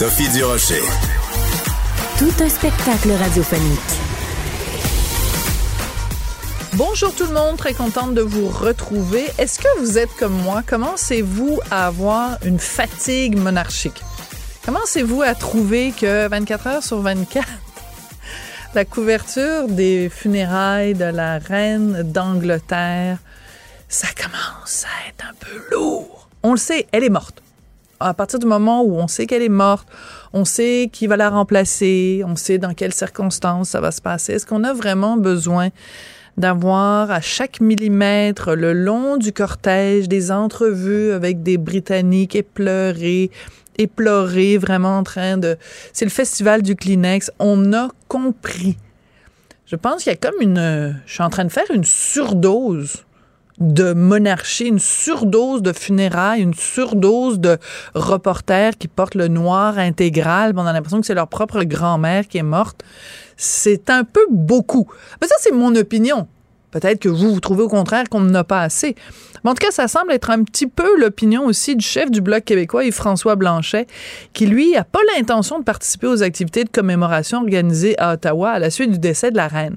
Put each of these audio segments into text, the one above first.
Sophie Durocher. Tout un spectacle radiophonique. Bonjour tout le monde, très contente de vous retrouver. Est-ce que vous êtes comme moi? Commencez-vous à avoir une fatigue monarchique? Commencez-vous à trouver que 24 heures sur 24, la couverture des funérailles de la reine d'Angleterre, ça commence à être un peu lourd? On le sait, elle est morte. À partir du moment où on sait qu'elle est morte, on sait qui va la remplacer, on sait dans quelles circonstances ça va se passer. Est-ce qu'on a vraiment besoin d'avoir à chaque millimètre le long du cortège des entrevues avec des Britanniques éplorés, éplorés, vraiment en train de... C'est le festival du Kleenex. On a compris. Je pense qu'il y a comme une... Je suis en train de faire une surdose de monarchie, une surdose de funérailles, une surdose de reporters qui portent le noir intégral. On a l'impression que c'est leur propre grand-mère qui est morte. C'est un peu beaucoup. Mais ça, c'est mon opinion. Peut-être que vous, vous trouvez au contraire qu'on n'en a pas assez. En tout cas, ça semble être un petit peu l'opinion aussi du chef du Bloc québécois, Yves-François Blanchet, qui, lui, n'a pas l'intention de participer aux activités de commémoration organisées à Ottawa à la suite du décès de la reine.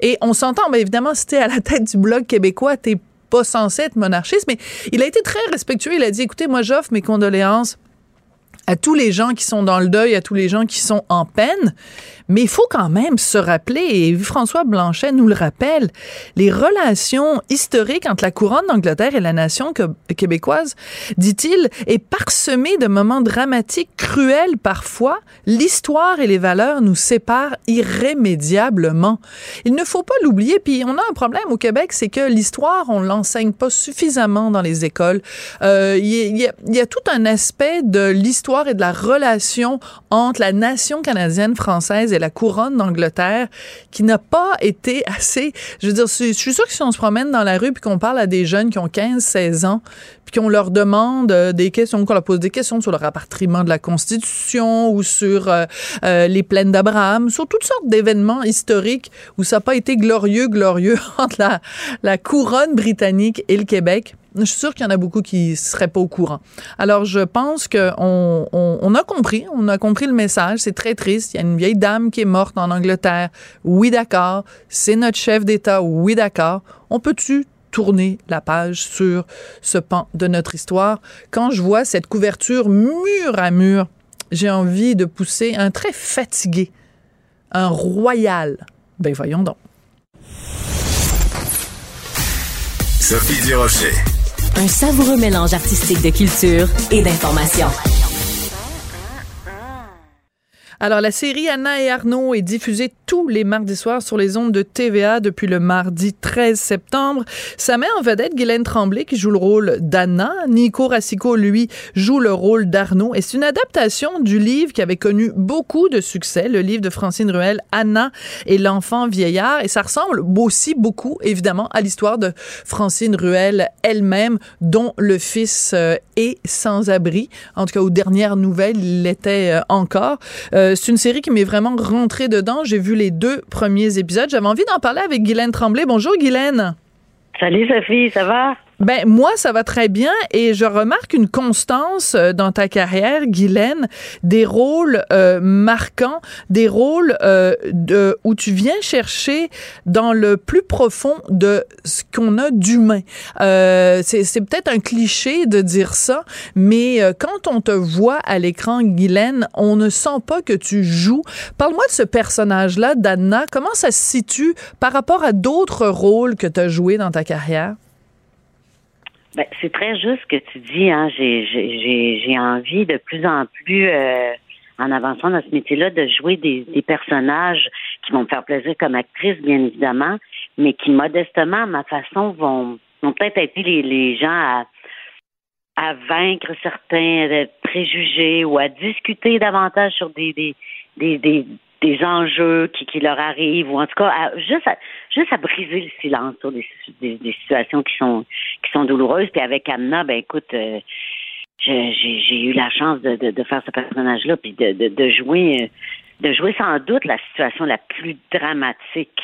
Et on s'entend, bien évidemment, si t'es à la tête du Bloc québécois, t'es censé être monarchiste, mais il a été très respectueux. Il a dit, écoutez, moi, j'offre mes condoléances à tous les gens qui sont dans le deuil, à tous les gens qui sont en peine. Mais il faut quand même se rappeler, et François Blanchet nous le rappelle, les relations historiques entre la couronne d'Angleterre et la nation québécoise, dit-il, est parsemée de moments dramatiques, cruels parfois. L'histoire et les valeurs nous séparent irrémédiablement. Il ne faut pas l'oublier. Puis on a un problème au Québec, c'est que l'histoire, on l'enseigne pas suffisamment dans les écoles. Euh, il y, y, a tout un aspect de l'histoire et de la relation entre la nation canadienne française la couronne d'Angleterre qui n'a pas été assez. Je veux dire, je suis sûre que si on se promène dans la rue puis qu'on parle à des jeunes qui ont 15, 16 ans, puis qu'on leur demande euh, des questions, qu'on leur pose des questions sur le rapatriement de la Constitution ou sur euh, euh, les plaines d'Abraham, sur toutes sortes d'événements historiques où ça n'a pas été glorieux, glorieux entre la couronne britannique et le Québec je suis sûre qu'il y en a beaucoup qui seraient pas au courant. Alors, je pense qu'on on, a compris, on a compris le message. C'est très triste. Il y a une vieille dame qui est morte en Angleterre. Oui, d'accord. C'est notre chef d'État. Oui, d'accord. On peut-tu tourner la page sur ce pan de notre histoire? Quand je vois cette couverture mur à mur, j'ai envie de pousser un très fatigué, un royal. Ben voyons donc. Sophie Durocher. Un savoureux mélange artistique de culture et d'information. Alors, la série Anna et Arnaud est diffusée tous les mardis soirs sur les ondes de TVA depuis le mardi 13 septembre. Ça met en vedette Guylaine Tremblay qui joue le rôle d'Anna. Nico Rassico, lui, joue le rôle d'Arnaud. Et c'est une adaptation du livre qui avait connu beaucoup de succès, le livre de Francine Ruel, Anna et l'enfant vieillard. Et ça ressemble aussi beaucoup, évidemment, à l'histoire de Francine Ruel elle-même, dont le fils euh, est sans abri. En tout cas, aux dernières nouvelles, il l'était euh, encore. Euh, c'est une série qui m'est vraiment rentrée dedans. J'ai vu les deux premiers épisodes. J'avais envie d'en parler avec Guylaine Tremblay. Bonjour Guylaine. Salut Sophie, ça va? Ben moi, ça va très bien et je remarque une constance euh, dans ta carrière, Guylaine, des rôles euh, marquants, des rôles euh, de, où tu viens chercher dans le plus profond de ce qu'on a d'humain. c'est peut-être un cliché de dire ça, mais quand on te voit à l'écran, Guylaine, on ne sent pas que tu joues. Parle-moi de ce personnage-là, d'Anna. Comment ça se situe par rapport à d'autres rôles que tu as joués dans ta carrière? Ben, c'est très juste ce que tu dis. Hein. J'ai envie de plus en plus, euh, en avançant dans ce métier-là, de jouer des, des, personnages qui vont me faire plaisir comme actrice, bien évidemment, mais qui, modestement, à ma façon, vont, vont peut-être aider les, gens à, à vaincre certains euh, préjugés ou à discuter davantage sur des, des, des, des, des enjeux qui, qui leur arrivent ou en tout cas à, juste à, juste à briser le silence sur des, des, des situations qui sont qui sont douloureuses puis avec Anna ben écoute euh, j'ai eu la chance de, de, de faire ce personnage là puis de, jouer de jouer sans doute la situation la plus dramatique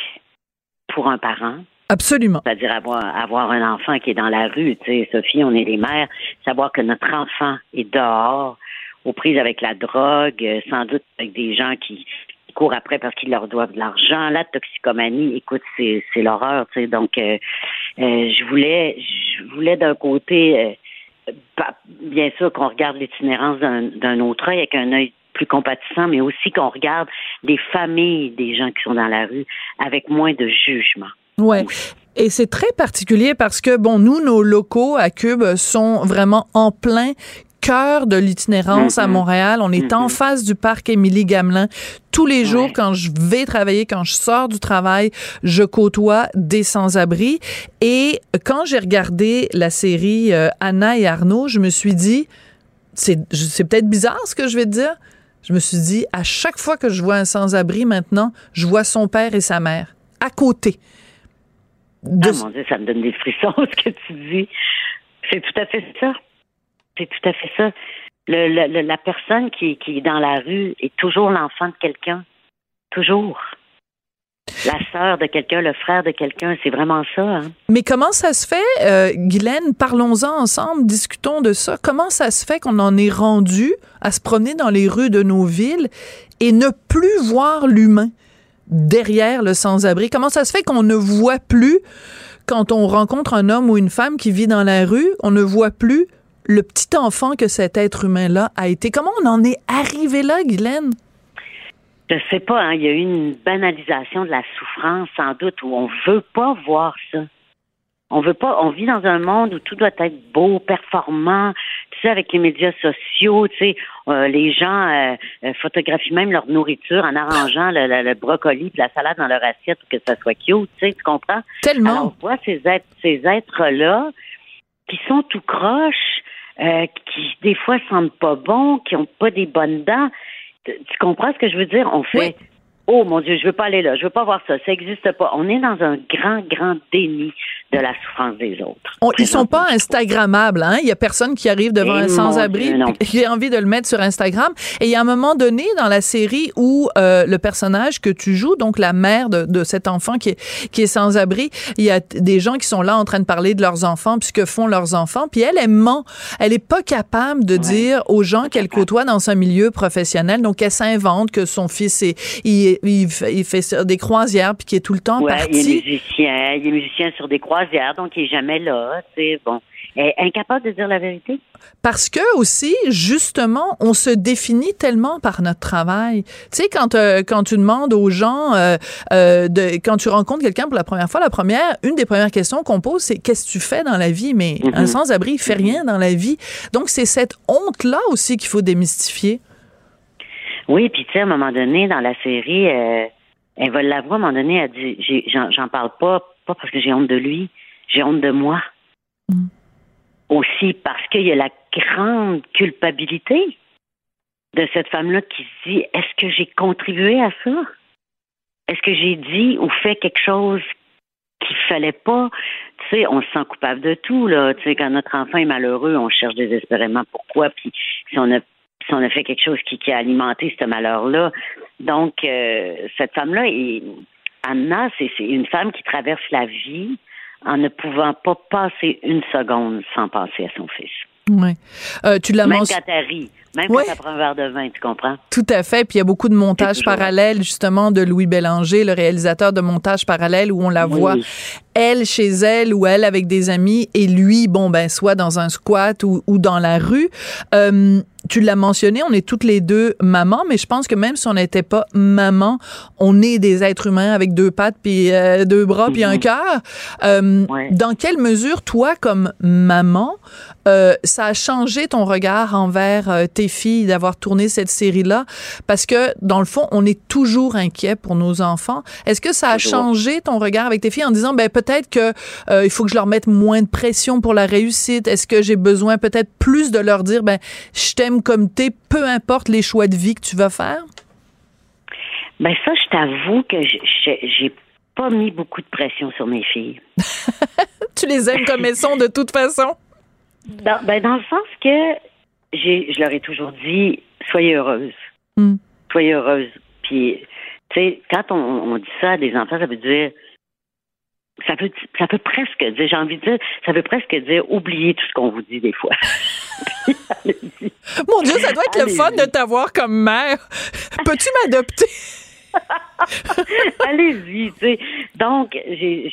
pour un parent Absolument. C'est-à-dire avoir, avoir un enfant qui est dans la rue. Tu sais, Sophie, on est les mères. Savoir que notre enfant est dehors, aux prises avec la drogue, euh, sans doute avec des gens qui, courent après parce qu'ils leur doivent de l'argent. La toxicomanie, écoute, c'est, l'horreur. Tu sais. Donc, euh, euh, je voulais, je voulais d'un côté, bien sûr, qu'on regarde l'itinérance d'un, autre œil avec un œil plus compatissant, mais aussi qu'on regarde des familles des gens qui sont dans la rue avec moins de jugement. Ouais. Et c'est très particulier parce que, bon, nous, nos locaux à Cube sont vraiment en plein cœur de l'itinérance à mm-hmm. Montréal. On est en mm-hmm. face du parc Émilie Gamelin. Tous les jours, quand je vais travailler, quand je sors du travail, je côtoie des sans-abri. Et quand j'ai regardé la série euh, Anna et Arnaud, je me suis dit, c'est peut-être bizarre ce que je vais te dire. Je me suis dit, à chaque fois que je vois un sans-abri maintenant, je vois son père et sa mère à côté. Ah mon Dieu, ça me donne des frissons ce que tu dis. C'est tout à fait ça. C'est tout à fait ça. La personne qui, qui est dans la rue est toujours l'enfant de quelqu'un. Toujours. La sœur de quelqu'un, le frère de quelqu'un, c'est vraiment ça. Hein? Mais comment ça se fait, euh, Guylaine, parlons-en ensemble, discutons de ça. Comment ça se fait qu'on en est rendu à se promener dans les rues de nos villes et ne plus voir l'humain? derrière le sans-abri? Comment ça se fait qu'on ne voit plus, quand on rencontre un homme ou une femme qui vit dans la rue, on ne voit plus le petit enfant que cet être humain-là a été? Comment on en est arrivé là, Guylaine? Je sais pas, hein, il y a eu une banalisation de la souffrance, sans doute, où on veut pas voir ça. On veut pas, on vit dans un monde où tout doit être beau, performant. Tu sais, avec les médias sociaux, tu sais, euh, les gens euh, euh, photographient même leur nourriture en arrangeant le, brocoli et la salade dans leur assiette pour que ça soit cute, tu sais, tu comprends? Tellement. Alors, on voit ces êtres, ces êtres-là qui sont tout croches, qui des fois sentent pas bons, qui ont pas des bonnes dents. Tu, comprends ce que je veux dire? On fait Oh mon Dieu, je veux pas aller là, je veux pas voir ça, ça n'existe pas. On est dans un grand, grand déni de la souffrance des autres. On, ils sont pas Instagrammables, hein? Il y a personne qui arrive devant un sans-abri qui a envie de le mettre sur Instagram. Et il y a un moment donné dans la série où euh, le personnage que tu joues, donc la mère de, de cet enfant qui est, qui est sans-abri, il y a des gens qui sont là en train de parler de leurs enfants, puis ce que font leurs enfants, puis elle, elle ment. Elle est pas capable de dire aux gens qu'elle côtoie dans un milieu professionnel, donc elle s'invente que son fils est, il, il, il fait des croisières, puis qu'il est tout le temps parti. Il est musicien, il est musicien sur des croisières donc il est jamais là. C'est bon. est incapable de dire la vérité? Parce que aussi, justement, on se définit tellement par notre travail. Tu sais, quand, euh, quand tu demandes aux gens, euh, euh, de, quand tu rencontres quelqu'un pour la première fois, la première, une des premières questions qu'on pose, c'est qu'est-ce que tu fais dans la vie? Mais un mhm. sans-abri, il fait rien dans la vie. Donc, c'est cette honte-là aussi qu'il faut démystifier. Oui, puis tu sais, à un moment donné, dans la série, elle va l'avouer, à un moment donné, elle dit, j'en parle pas parce que j'ai honte de lui, j'ai honte de moi. Mm. Aussi parce qu'il y a la grande culpabilité de cette femme-là qui se dit est-ce que j'ai contribué à ça? Est-ce que j'ai dit ou fait quelque chose qu'il fallait pas? Tu sais, on se sent coupable de tout là. Tu sais, quand notre enfant est malheureux, on cherche désespérément pourquoi. Puis si on a on a fait quelque chose qui, a alimenté ce malheur-là. Donc, euh, cette femme-là Anna, c'est une femme qui traverse la vie en ne pouvant pas passer une seconde sans penser à son fils. Oui. Euh, tu l'as Même quand elle rit, même quand elle prend un verre de vin, tu comprends? Tout à fait. Puis il y a beaucoup de montages parallèles, justement, de Louis Bélanger, le réalisateur de montages parallèles, où on la voit, elle chez elle ou elle avec des amis, et lui, bon, ben, soit dans un squat ou, ou dans la rue. Euh, tu l'as mentionné, on est toutes les deux mamans, mais je pense que même si on n'était pas maman, on est des êtres humains avec deux pattes, puis euh, deux bras, puis un mm-hmm. cœur. Euh, dans quelle mesure, toi, comme maman, euh, ça a changé ton regard envers tes filles d'avoir tourné cette série-là? Parce que, dans le fond, on est toujours inquiet pour nos enfants. Est-ce que ça a changé ton regard avec tes filles en disant, ben peut-être peut-être que euh, il faut que je leur mette moins de pression pour la réussite? Est-ce que j'ai besoin peut-être plus de leur dire, ben, je t'aime comme t'es, peu importe les choix de vie que tu vas faire? Ben ça, je t'avoue que j'ai pas mis beaucoup de pression sur mes filles. tu les aimes comme elles sont de toute façon? Dans, ben dans le sens que j'ai, je leur ai toujours dit, soyez heureuse. Hmm. Soyez heureuse. Puis, tu sais, quand on, dit ça à des enfants, ça veut dire ça peut, ça peut presque dire, j'ai envie de dire, ça veut presque dire oublier tout ce qu'on vous dit des fois. Mon Dieu, ça doit être le fun de t'avoir comme mère. Peux-tu m'adopter? Allez-y, tu sais. Donc, j'ai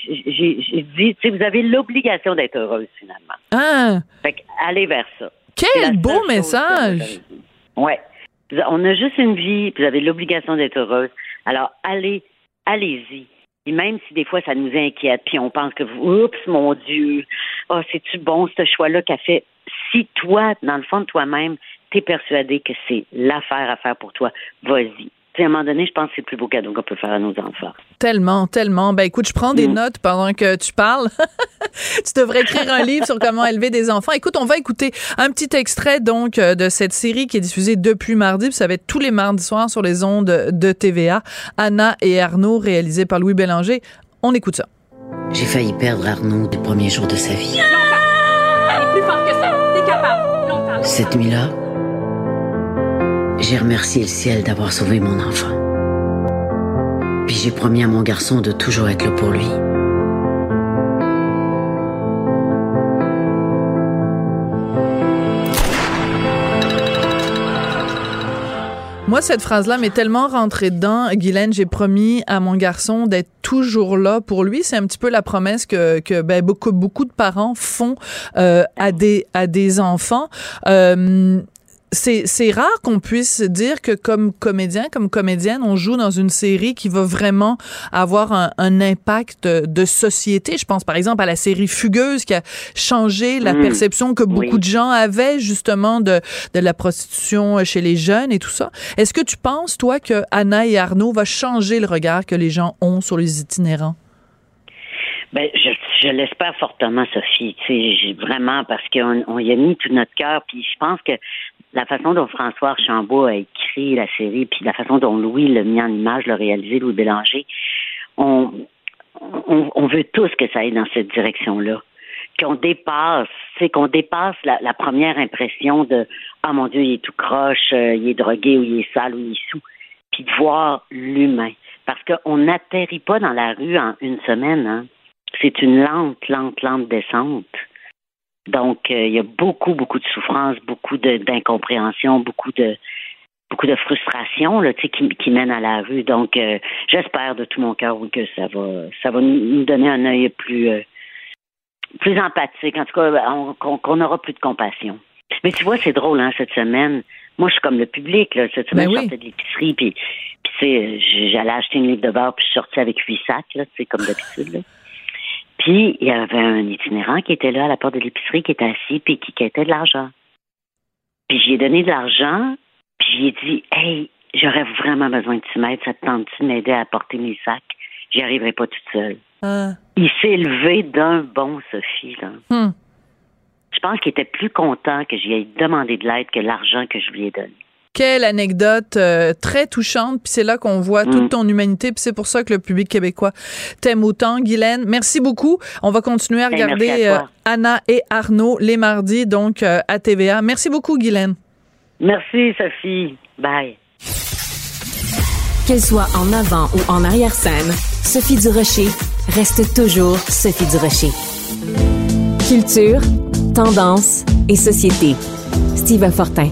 dit, tu sais, vous avez l'obligation d'être heureuse, finalement. Ah! Fait que, allez vers ça. Quel beau message! Ouais. On a juste une vie, vous avez l'obligation d'être heureuse. Alors, allez, allez-y. Et même si des fois ça nous inquiète, puis on pense que, oups, mon Dieu, oh, c'est-tu bon ce choix-là qu'a fait? Si toi, dans le fond de toi-même, t'es persuadé que c'est l'affaire à faire pour toi, vas-y à un moment donné, je pense que c'est le plus beau cadeau qu'on peut faire à nos enfants. Tellement, tellement. Ben écoute, je prends des mm. notes pendant que tu parles. tu devrais écrire un livre sur comment élever des enfants. Écoute, on va écouter un petit extrait donc euh, de cette série qui est diffusée depuis mardi. ça va être tous les mardis soirs sur les ondes de TVA. Anna et Arnaud, réalisé par Louis Bélanger. On écoute ça. J'ai failli perdre Arnaud du premier jour de sa vie. plus fort que ça. T'es capable. Cette nuit-là, j'ai remercié le ciel d'avoir sauvé mon enfant. Puis j'ai promis à mon garçon de toujours être là pour lui. Moi, cette phrase-là m'est tellement rentrée dedans. Guylaine, j'ai promis à mon garçon d'être toujours là pour lui. C'est un petit peu la promesse que, que ben, beaucoup, beaucoup de parents font euh, à, des, à des enfants. Euh, c'est rare qu'on puisse dire que comme comédien, comme comédienne, on joue dans une série qui va vraiment avoir un, un impact de, société. Je pense par exemple à la série Fugueuse qui a changé la mmh. perception que beaucoup de gens avaient justement de, de la prostitution chez les jeunes et tout ça. Est-ce que tu penses, toi, que Anna et Arnaud va changer le regard que les gens ont sur les itinérants? Ben, je, je l'espère fortement, Sophie. Vraiment, parce qu'on on y a mis tout notre cœur. Puis je pense que la façon dont François Archambault a écrit la série, puis la façon dont Louis l'a mis en image, l'a réalisé, Louis Bélanger, on, on, veut tous que ça aille dans cette direction-là. Qu'on dépasse, c'est qu'on dépasse la, première impression de Ah mon Dieu, il est tout croche, euh, il est drogué ou il est sale ou il est sous, puis de voir l'humain. Parce qu'on n'atterrit pas dans la rue en une semaine, hein. C'est une lente, lente, lente descente. Donc, euh, il y a beaucoup, beaucoup de souffrance, beaucoup d'incompréhension, beaucoup de beaucoup de frustration là, qui, qui mène à la rue. Donc, euh, j'espère de tout mon cœur oui, que ça va ça va nous donner un œil plus euh, plus empathique. En tout cas, qu'on aura plus de compassion. Mais tu vois, c'est drôle, hein, cette semaine. Moi, je suis comme le public, là. Cette semaine, ben je sortais de l'épicerie, puis, puis j'allais acheter une livre de beurre, puis je suis sortie avec huit sacs, là, c'est comme d'habitude, puis, il y avait un itinérant qui était là à la porte de l'épicerie, qui était assis, puis qui quittait de l'argent. Puis, j'ai donné de l'argent, puis j'ai dit, hey, j'aurais vraiment besoin de tu m'aides, ça te tente-tu de m'aider à porter mes sacs? J'y arriverai pas toute seule. Ah. Il s'est levé d'un bon, Sophie, là. Hmm. Je pense qu'il était plus content que j'y ai demandé de l'aide que l'argent que je lui ai donné. Quelle anecdote euh, très touchante. Puis c'est là qu'on voit toute mm. ton humanité. Puis c'est pour ça que le public québécois t'aime autant. Guylaine, merci beaucoup. On va continuer à ben, regarder euh, Anna et Arnaud les mardis, donc euh, à TVA. Merci beaucoup, Guylaine. Merci, Sophie. Bye. Qu'elle soit en avant ou en arrière-scène, Sophie Durocher reste toujours Sophie Durocher. Culture, tendance et société. Steve Fortin.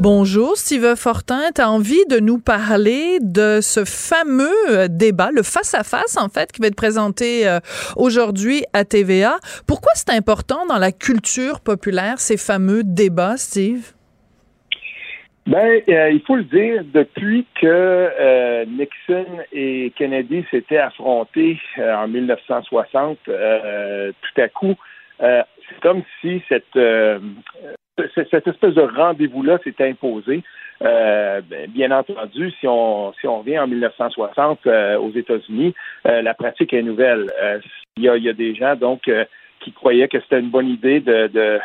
Bonjour, Steve Fortin. Tu as envie de nous parler de ce fameux euh, débat, le face-à-face, en fait, qui va être présenté euh, aujourd'hui à TVA. Pourquoi c'est important dans la culture populaire, ces fameux débats, Steve? Ben, euh, il faut le dire, depuis que Nixon et Kennedy s'étaient affrontés en 1960, tout à coup, c'est comme si cette cette espèce de rendez-vous-là s'est imposé. Euh, ben, bien entendu, si on si on revient en 1960 euh, aux États-Unis, euh, la pratique est nouvelle. Il y, a, des gens donc qui croyaient que c'était une bonne idée de,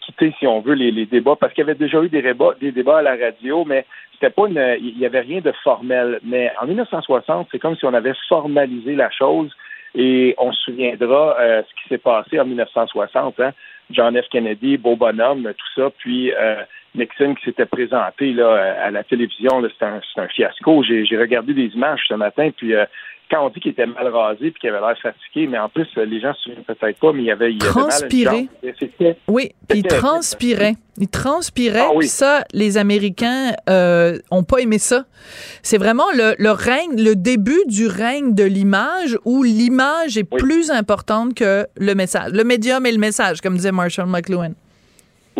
quitter, si on veut, les, débats, parce qu'il y avait déjà eu des débats, à la radio, mais c'était pas une, il y avait rien de formel. Mais en 1960, c'est comme si on avait formalisé la chose et on se souviendra ce qui s'est passé en 1960. Hein? John F. Kennedy, beau bonhomme, tout ça, puis euh, Nixon qui s'était présenté là, à la télévision, c'était un, un, fiasco. J'ai regardé des images ce matin, puis euh, quand on dit qu'il était mal rasé puis qu'il avait l'air fatigué, mais en plus, les gens se souviennent peut-être pas, mais il y avait, il transpiré. oui, puis il transpirait. Il transpirait, ah, ça, les Américains euh, ont pas aimé ça. C'est vraiment le, le, règne, le début du règne de l'image où l'image est plus importante que le message. Le médium et le message, comme disait Marshall McLuhan.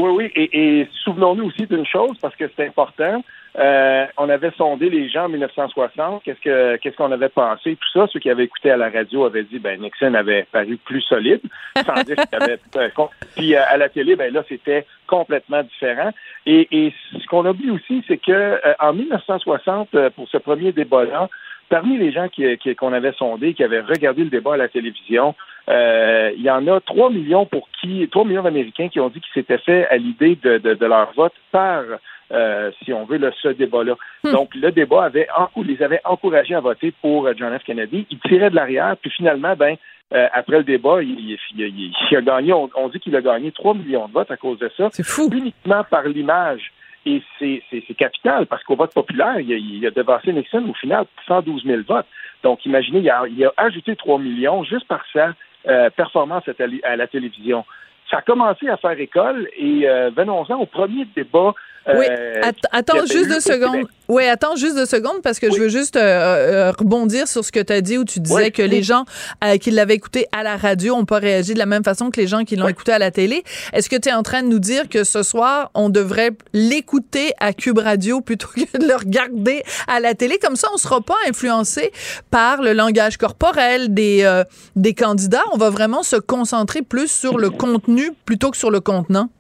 Oui, oui, et, et souvenons-nous aussi d'une chose, parce que c'est important. Euh, on avait sondé les gens en 1960, qu'est-ce que qu'est-ce qu'on avait pensé, tout ça. Ceux qui avaient écouté à la radio avaient dit ben Nixon avait paru plus solide, sans dire qu'il avait euh, puis euh, à la télé, ben là c'était complètement différent. Et, et ce qu'on oublie aussi, c'est que en 1960, pour ce premier débat-là, parmi les gens qui, qu'on avait sondés, qui avaient regardé le débat à la télévision, il y en a 3 millions pour qui, 3 millions d'Américains qui ont dit qu'ils s'étaient fait à l'idée de, de, de, leur vote par euh, si on veut, le, ce débat-là. Hmm. Donc, le débat avait les avait encouragés à voter pour euh, John F. Kennedy. Il tirait de l'arrière, puis finalement, ben, euh, après le débat, il, a gagné, on, dit qu'il a gagné 3 millions de votes à cause de ça. C'est fou. Uniquement par l'image. Et c'est capital, parce qu'au vote populaire, il a, a devancé Nixon au final 112 000 votes. Donc, imaginez, il a, il a ajouté 3 millions juste par sa performance à, la télévision. Ça a commencé à faire école et venons-en au premier débat oui, euh, attends juste deux secondes. Oui, attends juste deux secondes parce que je veux juste euh, euh, rebondir sur ce que tu as dit où tu disais que les gens qui l'avaient écouté à la radio n'ont pas réagi de la même façon que les gens qui l'ont écouté à la télé. Est-ce que tu es en train de nous dire que ce soir, on devrait l'écouter à Cube Radio plutôt que de le regarder à la télé? Comme ça, on ne sera pas influencé par le langage corporel des, des candidats. On va vraiment se concentrer plus sur le contenu plutôt que sur le contenant.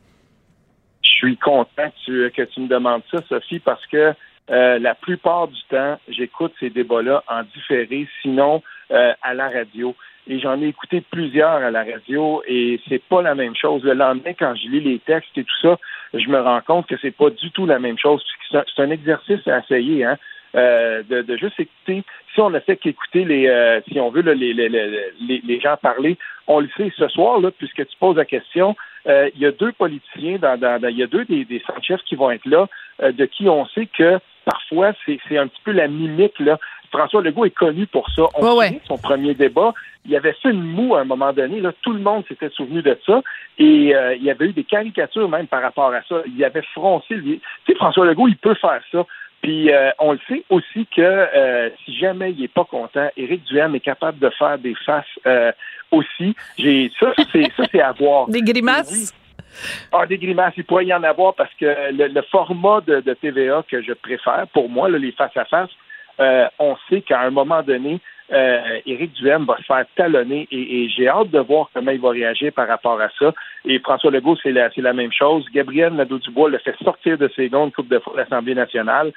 Je suis content que tu, me demandes ça, Sophie, parce que euh, la plupart du temps, j'écoute ces débats-là en différé, sinon euh, à la radio. Et j'en ai écouté plusieurs à la radio et c'est pas la même chose. Le lendemain, quand je lis les textes et tout ça, je me rends compte que c'est pas du tout la même chose. C'est un exercice à essayer, hein. Euh, de, de, juste écouter. Si on ne fait qu'écouter les, euh, si on veut les, les, les, les, gens parler, on le sait ce soir là, puisque tu poses la question. Euh, il y a deux politiciens, dans, dans, il y a deux des, des chefs qui vont être là, de qui on sait que parfois c'est un petit peu la mimique là. François Legault est connu pour ça. On ouais, son premier débat, il avait fait une moue à un moment donné. Là, tout le monde s'était souvenu de ça. Et il y avait eu des caricatures même par rapport à ça. Il avait froncé. Tu sais, François Legault, il peut faire ça. Puis euh, on le sait aussi que euh, si jamais il est pas content, Éric Duhem est capable de faire des faces euh, aussi. J'ai ça, c'est ça, c'est à voir. Des grimaces? Ah, des grimaces, il pourrait y en avoir parce que le, format de, TVA que je préfère, pour moi, les face à face, on sait qu'à un moment donné, euh, Éric Duhem va se faire talonner et, j'ai hâte de voir comment il va réagir par rapport à ça. Et François Legault, c'est la, la même chose. Gabriel Nadeau-Dubois le fait sortir de ses gonds Coupe de l'Assemblée nationale.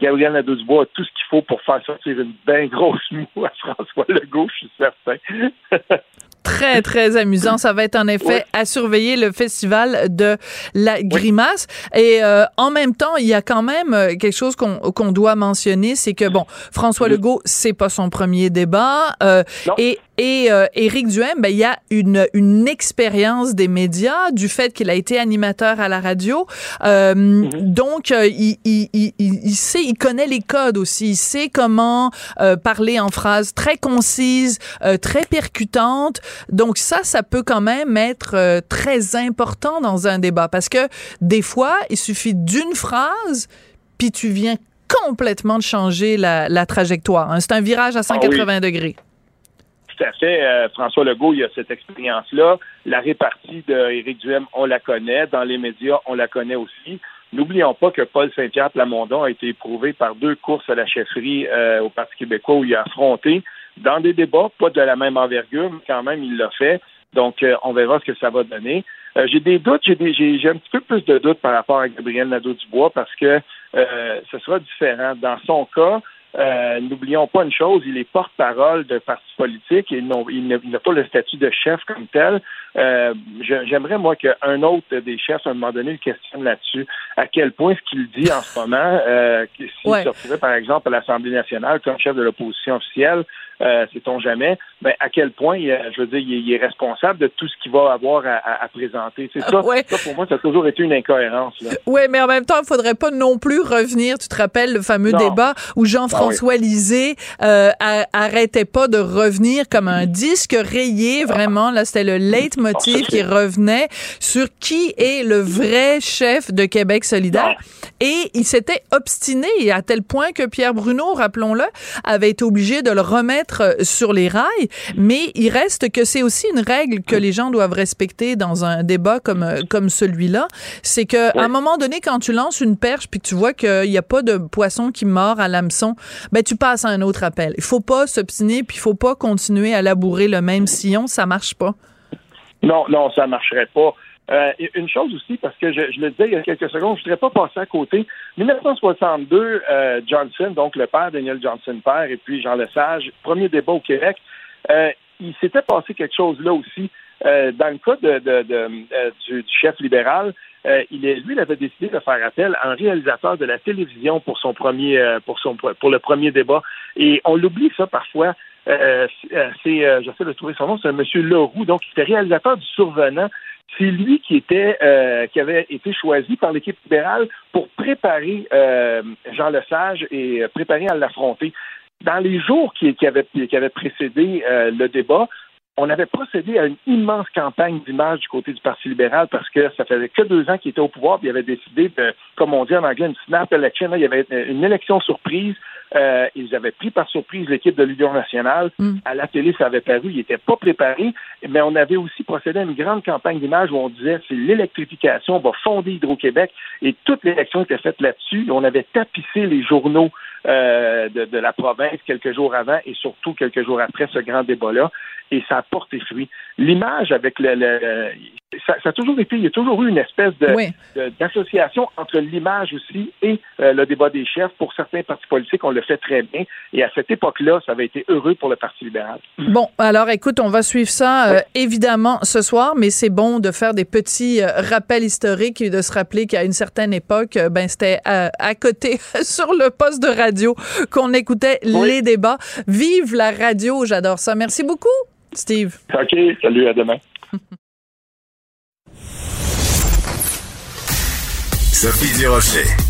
Gabriel Nadeau-Dubois a tout ce qu'il faut pour faire sortir une bien grosse moue à François Legault, je suis certain. très, très amusant. Ça va être en effet à surveiller le festival de la grimace. Et euh, en même temps, il y a quand même euh, quelque chose qu'on doit mentionner, c'est que, bon, François Legault, c'est pas son premier débat. Euh, et et euh, Éric Duhem, ben, il y a une, une expérience des médias du fait qu'il a été animateur à la radio. Euh, mhm. Donc, euh, il, il, il, il, sait, il connaît les codes aussi. Il sait comment euh, parler en phrases très concises, euh, très percutantes. Donc, ça, ça peut quand même être très important dans un débat parce que des fois, il suffit d'une phrase, puis tu viens complètement de changer la, la trajectoire. Hein. C'est un virage à 180 ah degrés tout à fait. Euh, François Legault, il a cette expérience-là. La répartie d'Éric Duhem, on la connaît. Dans les médias, on la connaît aussi. N'oublions pas que Paul Saint-Pierre Plamondon a été éprouvé par deux courses à la chefferie euh, au Parti québécois où il a affronté dans des débats, pas de la même envergure, mais quand même, il l'a fait. Donc, euh, on verra ce que ça va donner. Euh, j'ai des doutes, j'ai, j'ai un petit peu plus de doutes par rapport à Gabriel Nadeau-Dubois parce que euh, ce sera différent. Dans son cas, euh, n'oublions pas une chose, il est porte-parole d'un parti politique et il n'a pas le statut de chef comme tel. Euh, j'aimerais, moi, qu'un autre des chefs, à un moment donné, le questionne là-dessus. À quel point ce qu'il dit en ce moment, euh, s'il se retrouvait, par exemple, à l'Assemblée nationale comme chef de l'opposition officielle, euh, sait-on jamais, mais à quel point, je veux dire, il est, responsable de tout ce qu'il va avoir à, présenter. C'est ça, ça, pour moi, ça a toujours été une incohérence. Oui, mais en même temps, il faudrait pas non plus revenir, tu te rappelles le fameux débat où Jean-François ah Lisée euh, arrêtait pas de revenir comme un disque rayé, vraiment, là, c'était le leitmotiv qui revenait sur qui est le vrai chef de Québec solidaire. Et il s'était obstiné à tel point que Pierre Bruno, rappelons-le, avait été obligé de le remettre euh, sur les rails, mais il reste que c'est aussi une règle que les gens doivent respecter dans un débat comme, euh, comme celui-là. C'est que à un moment donné, quand tu lances une perche puis que tu vois qu'il n'y a pas de poisson qui mord à l'hameçon, ben tu passes à un autre appel. Il faut pas s'obstiner puis il faut pas continuer à labourer le même sillon, ça marche pas. Non, non, ça marcherait pas. Euh, une chose aussi, parce que je, le disais il y a quelques secondes, je ne voudrais pas passer à côté. 1962, euh, Johnson, donc le père, Daniel Johnson père, et puis Jean Lesage, premier débat au Québec, euh, il s'était passé quelque chose là aussi. dans le cas de, du, chef libéral, il est, lui, il avait décidé de faire appel à un réalisateur de la télévision pour son premier, pour son, pour le premier débat. Et on l'oublie ça parfois. c'est, j'essaie de trouver son nom, c'est un monsieur Leroux, donc il était réalisateur du Survenant c'est lui qui était euh, qui avait été choisi par l'équipe libérale pour préparer euh, Jean Lesage et préparer à l'affronter. Dans les jours qui, qui, avaient, qui avaient précédé euh, le débat, on avait procédé à une immense campagne d'image du côté du Parti libéral parce que ça faisait que deux ans qu'il était au pouvoir, puis il avait décidé de, comme on dit en anglais, une snap election. il y avait une élection surprise. Euh, ils avaient pris par surprise l'équipe de l'Union nationale. Mm. À la télé, ça avait paru, ils n'étaient pas préparés, mais on avait aussi procédé à une grande campagne d'image où on disait c'est l'électrification, on va fonder Hydro-Québec, et toute l'élection était faite là-dessus. On avait tapissé les journaux euh, de, de, la province quelques jours avant et surtout quelques jours après ce grand débat-là et ça a porté fruit. L'image avec le, ça, a toujours été, il y a toujours eu une espèce de, d'association entre l'image aussi et euh, le débat des chefs. Pour certains partis politiques, on le fait très bien. Et à cette époque-là, ça avait été heureux pour le Parti libéral. Bon, alors écoute, on va suivre ça euh, évidemment ce soir, mais c'est bon de faire des petits euh, rappels historiques et de se rappeler qu'à une certaine époque, ben c'était à, côté sur le poste de radio qu'on écoutait les débats. Vive la radio, j'adore ça. Merci beaucoup. Steve. OK, salut, à demain. Sophie Durocher.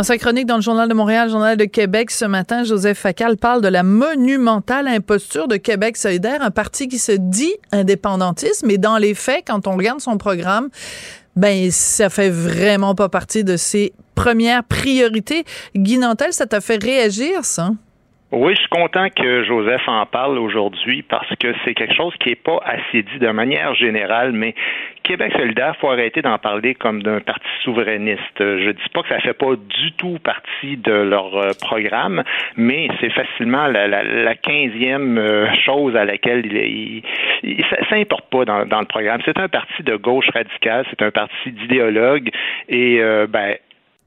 Dans sa chronique dans le Journal de Montréal, Journal de Québec ce matin, Joseph Facal parle de la monumentale imposture de Québec solidaire, un parti qui se dit indépendantiste, mais dans les faits, quand on regarde son programme, ben ça fait vraiment pas partie de ses premières priorités. Guy Nantel, ça t'a fait réagir, ça? Oui, je suis content que Joseph en parle aujourd'hui parce que c'est quelque chose qui n'est pas assez dit de manière générale, mais Québec solidaire, faut arrêter d'en parler comme d'un parti souverainiste. Je dis pas que ça fait pas du tout partie de leur euh, programme, mais c'est facilement la, quinzième euh, chose à laquelle il, il, ça n'importe pas dans, dans, le programme. C'est un parti de gauche radicale, c'est un parti d'idéologues et euh, ben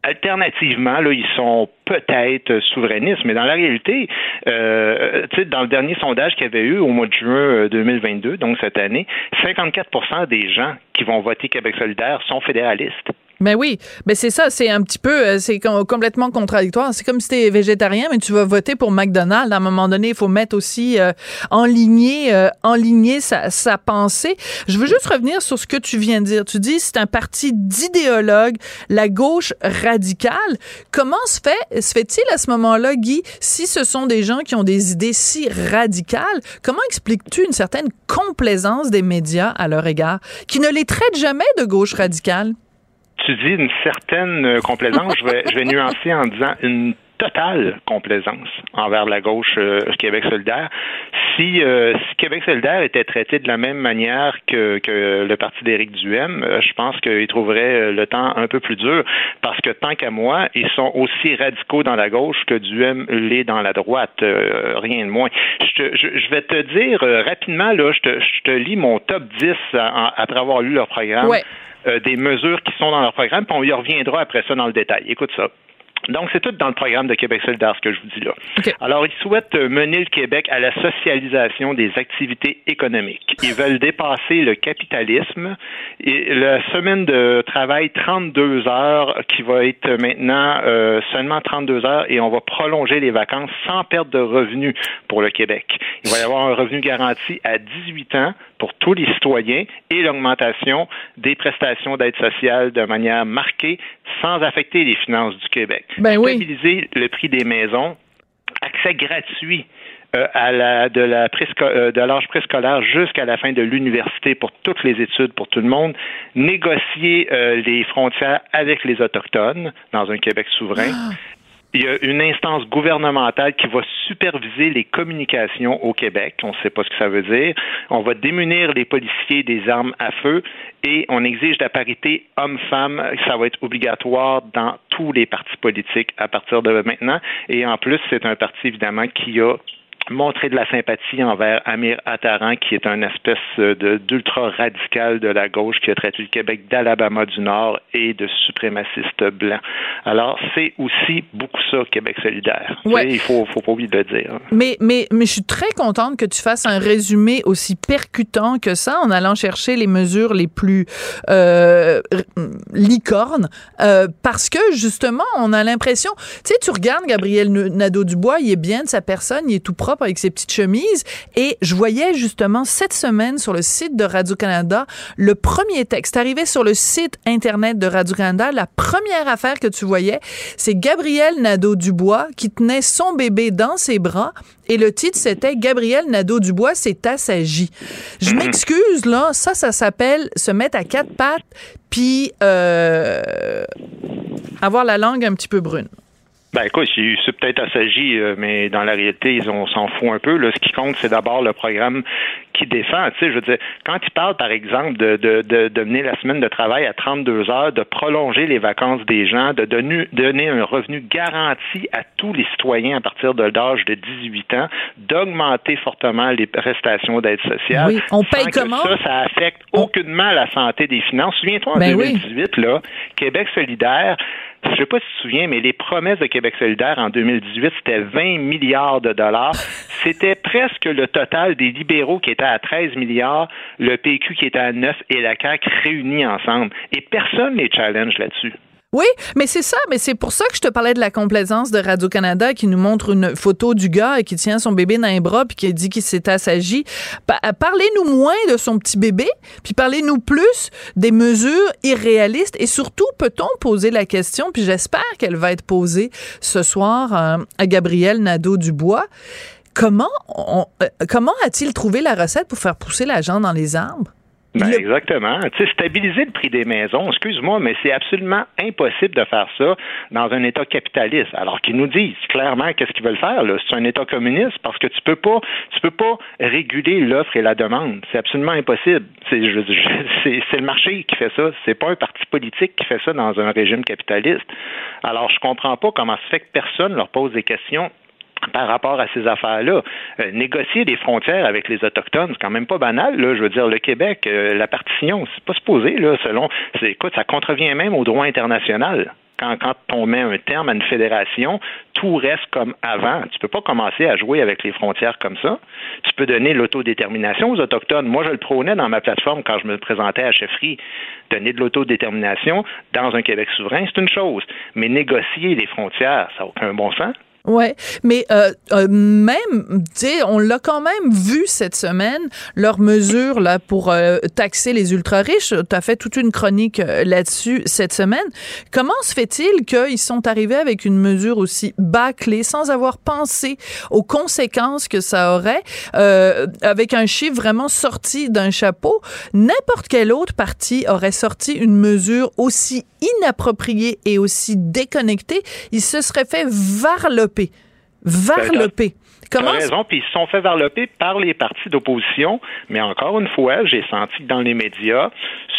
Alternativement, là, ils sont peut-être souverainistes, mais dans la réalité, euh, dans le dernier sondage qu'il y avait eu au mois de juin 2022, euh, donc cette année, 54% des gens qui vont voter Québec solidaire sont fédéralistes. Mais oui, mais c'est ça, c'est un petit peu, euh, c'est complètement contradictoire. C'est comme si tu es végétarien, mais tu vas voter pour McDonald's. À un moment donné, il faut mettre aussi euh, en ligne euh, sa, sa, pensée. Je veux juste revenir sur ce que tu viens de dire. Tu dis c'est un parti d'idéologues, la gauche radicale. Comment se fait, se fait-il à ce moment-là, Guy, si ce sont des gens qui ont des idées si radicales, comment expliques-tu une certaine complaisance des médias à leur égard, qui ne les traitent jamais de gauche radicale? Tu dis une certaine complaisance, je vais, je vais nuancer en disant une totale complaisance envers la gauche euh, Québec solidaire. Si, euh, si, Québec solidaire était traité de la même manière que, que le parti d'Éric Duhem, euh, je pense qu'il trouverait le temps un peu plus dur parce que tant qu'à moi, ils sont aussi radicaux dans la gauche que Duhem l'est dans la droite, rien de moins. Je, te, je, vais te dire rapidement, là, je te, je te, lis mon top 10 après avoir lu leur programme. Des mesures qui sont dans leur programme, puis on y reviendra après ça dans le détail. Écoute ça. Donc, c'est tout dans le programme de Québec solidaire, ce que je vous dis là. Alors, ils souhaitent euh, mener le Québec à la socialisation des activités économiques. Ils veulent dépasser le capitalisme et la semaine de travail 32 heures qui va être maintenant euh, seulement 32 heures et on va prolonger les vacances sans perte de revenus pour le Québec. Il va y avoir un revenu garanti à 18 ans pour tous les citoyens et l'augmentation des prestations d'aide sociale de manière marquée sans affecter les finances du Québec. Ben Stabiliser le prix des maisons, accès gratuit euh, à la, de la euh, de l'âge préscolaire jusqu'à la fin de l'université pour toutes les études pour tout le monde, négocier euh, les frontières avec les autochtones dans un Québec souverain, ah il y a une instance gouvernementale qui va superviser les communications au Québec. On ne sait pas ce que ça veut dire. On va démunir les policiers des armes à feu et on exige la parité homme-femme. Ça va être obligatoire dans tous les partis politiques à partir de maintenant. Et en plus, c'est un parti évidemment qui a montrer de la sympathie envers Amir Attaran, qui est un espèce d'ultra radical de la gauche qui a traité le Québec d'Alabama du Nord et de suprémaciste blanc. Alors, c'est aussi beaucoup ça, Québec solidaire. Il faut, faut pas oublier de le dire. Mais, mais, mais je suis très contente que tu fasses un résumé aussi percutant que ça en allant chercher les mesures les plus euh, licornes euh, parce que, justement, on a l'impression... Tu sais, tu regardes Gabriel Nadeau-Dubois, il est bien de sa personne, il est tout propre avec ses petites chemises. Et je voyais justement cette semaine sur le site de Radio-Canada le premier texte. Arrivé sur le site Internet de Radio-Canada, la première affaire que tu voyais, c'est Gabriel Nadeau-Dubois qui tenait son bébé dans ses bras. Et le titre, c'était Gabriel Nadeau-Dubois s'est assagi. Je mm-hmm. m'excuse, là, ça, ça s'appelle se mettre à quatre pattes puis euh, avoir la langue un petit peu brune. Ben écoute, c'est peut-être assagi, euh, mais dans la réalité, ils on s'en fout un peu. Là. Ce qui compte, c'est d'abord le programme qui défend. Tu sais, je veux dire, quand ils parlent, par exemple, de, de, de, mener la semaine de travail à 32 heures, de prolonger les vacances des gens, de donner, donner un revenu garanti à tous les citoyens à partir de l'âge de 18 ans, d'augmenter fortement les prestations d'aide sociale. Oui, on paye comment? ça, ça affecte aucunement la santé des finances. Souviens-toi, en 2018, ben là, Québec solidaire je sais pas si tu te souviens, mais les promesses de Québec solidaire en 2018, c'était 20 milliards de dollars. C'était presque le total des libéraux qui étaient à 13 milliards, le PQ qui était à 9 et la CAQ réunis ensemble. Et personne ne les challenge là-dessus. Oui, mais c'est ça, mais c'est pour ça que je te parlais de la complaisance de Radio-Canada qui nous montre une photo du gars qui tient son bébé dans les bras puis qui dit qu'il s'est assagi. Parlez-nous moins de son petit bébé, puis parlez-nous plus des mesures irréalistes et surtout peut-on poser la question, puis j'espère qu'elle va être posée ce soir euh, à Gabriel Nadeau-Dubois. Comment, euh, comment a-t-il trouvé la recette pour faire pousser la jambe dans les arbres? Ben, exactement. Tu sais, stabiliser le prix des maisons, excuse-moi, mais c'est absolument impossible de faire ça dans un État capitaliste. Alors qu'ils nous disent clairement qu'est-ce qu'ils veulent faire. Là. C'est un État communiste parce que tu peux pas, tu peux pas réguler l'offre et la demande. C'est absolument impossible. C'est, c'est, le marché qui fait ça. C'est pas un parti politique qui fait ça dans un régime capitaliste. Alors je comprends pas comment se fait que personne leur pose des questions par rapport à ces affaires-là. Euh, négocier des frontières avec les Autochtones, c'est quand même pas banal. Là. Je veux dire, le Québec, euh, la partition, c'est pas supposé, là, selon. Écoute, ça contrevient même au droit international. Quand, quand, on met un terme à une fédération, tout reste comme avant. Tu peux pas commencer à jouer avec les frontières comme ça. Tu peux donner l'autodétermination aux Autochtones. Moi, je le prônais dans ma plateforme quand je me présentais à chefferie. Donner de l'autodétermination dans un Québec souverain, c'est une chose. Mais négocier les frontières, ça n'a aucun bon sens. Ouais, mais euh, euh, même, on l'a quand même vu cette semaine, leurs mesures là pour euh, taxer les ultra riches. Tu as fait toute une chronique euh, là-dessus cette semaine. Comment se fait-il qu'ils sont arrivés avec une mesure aussi bâclée, sans avoir pensé aux conséquences que ça aurait, euh, avec un chiffre vraiment sorti d'un chapeau? N'importe quel autre parti aurait sorti une mesure aussi inappropriée et aussi déconnectée. Il se serait fait varloper varloper. Comment raison, puis ils se sont fait varloper par les partis d'opposition, mais encore une fois, j'ai senti que dans les médias,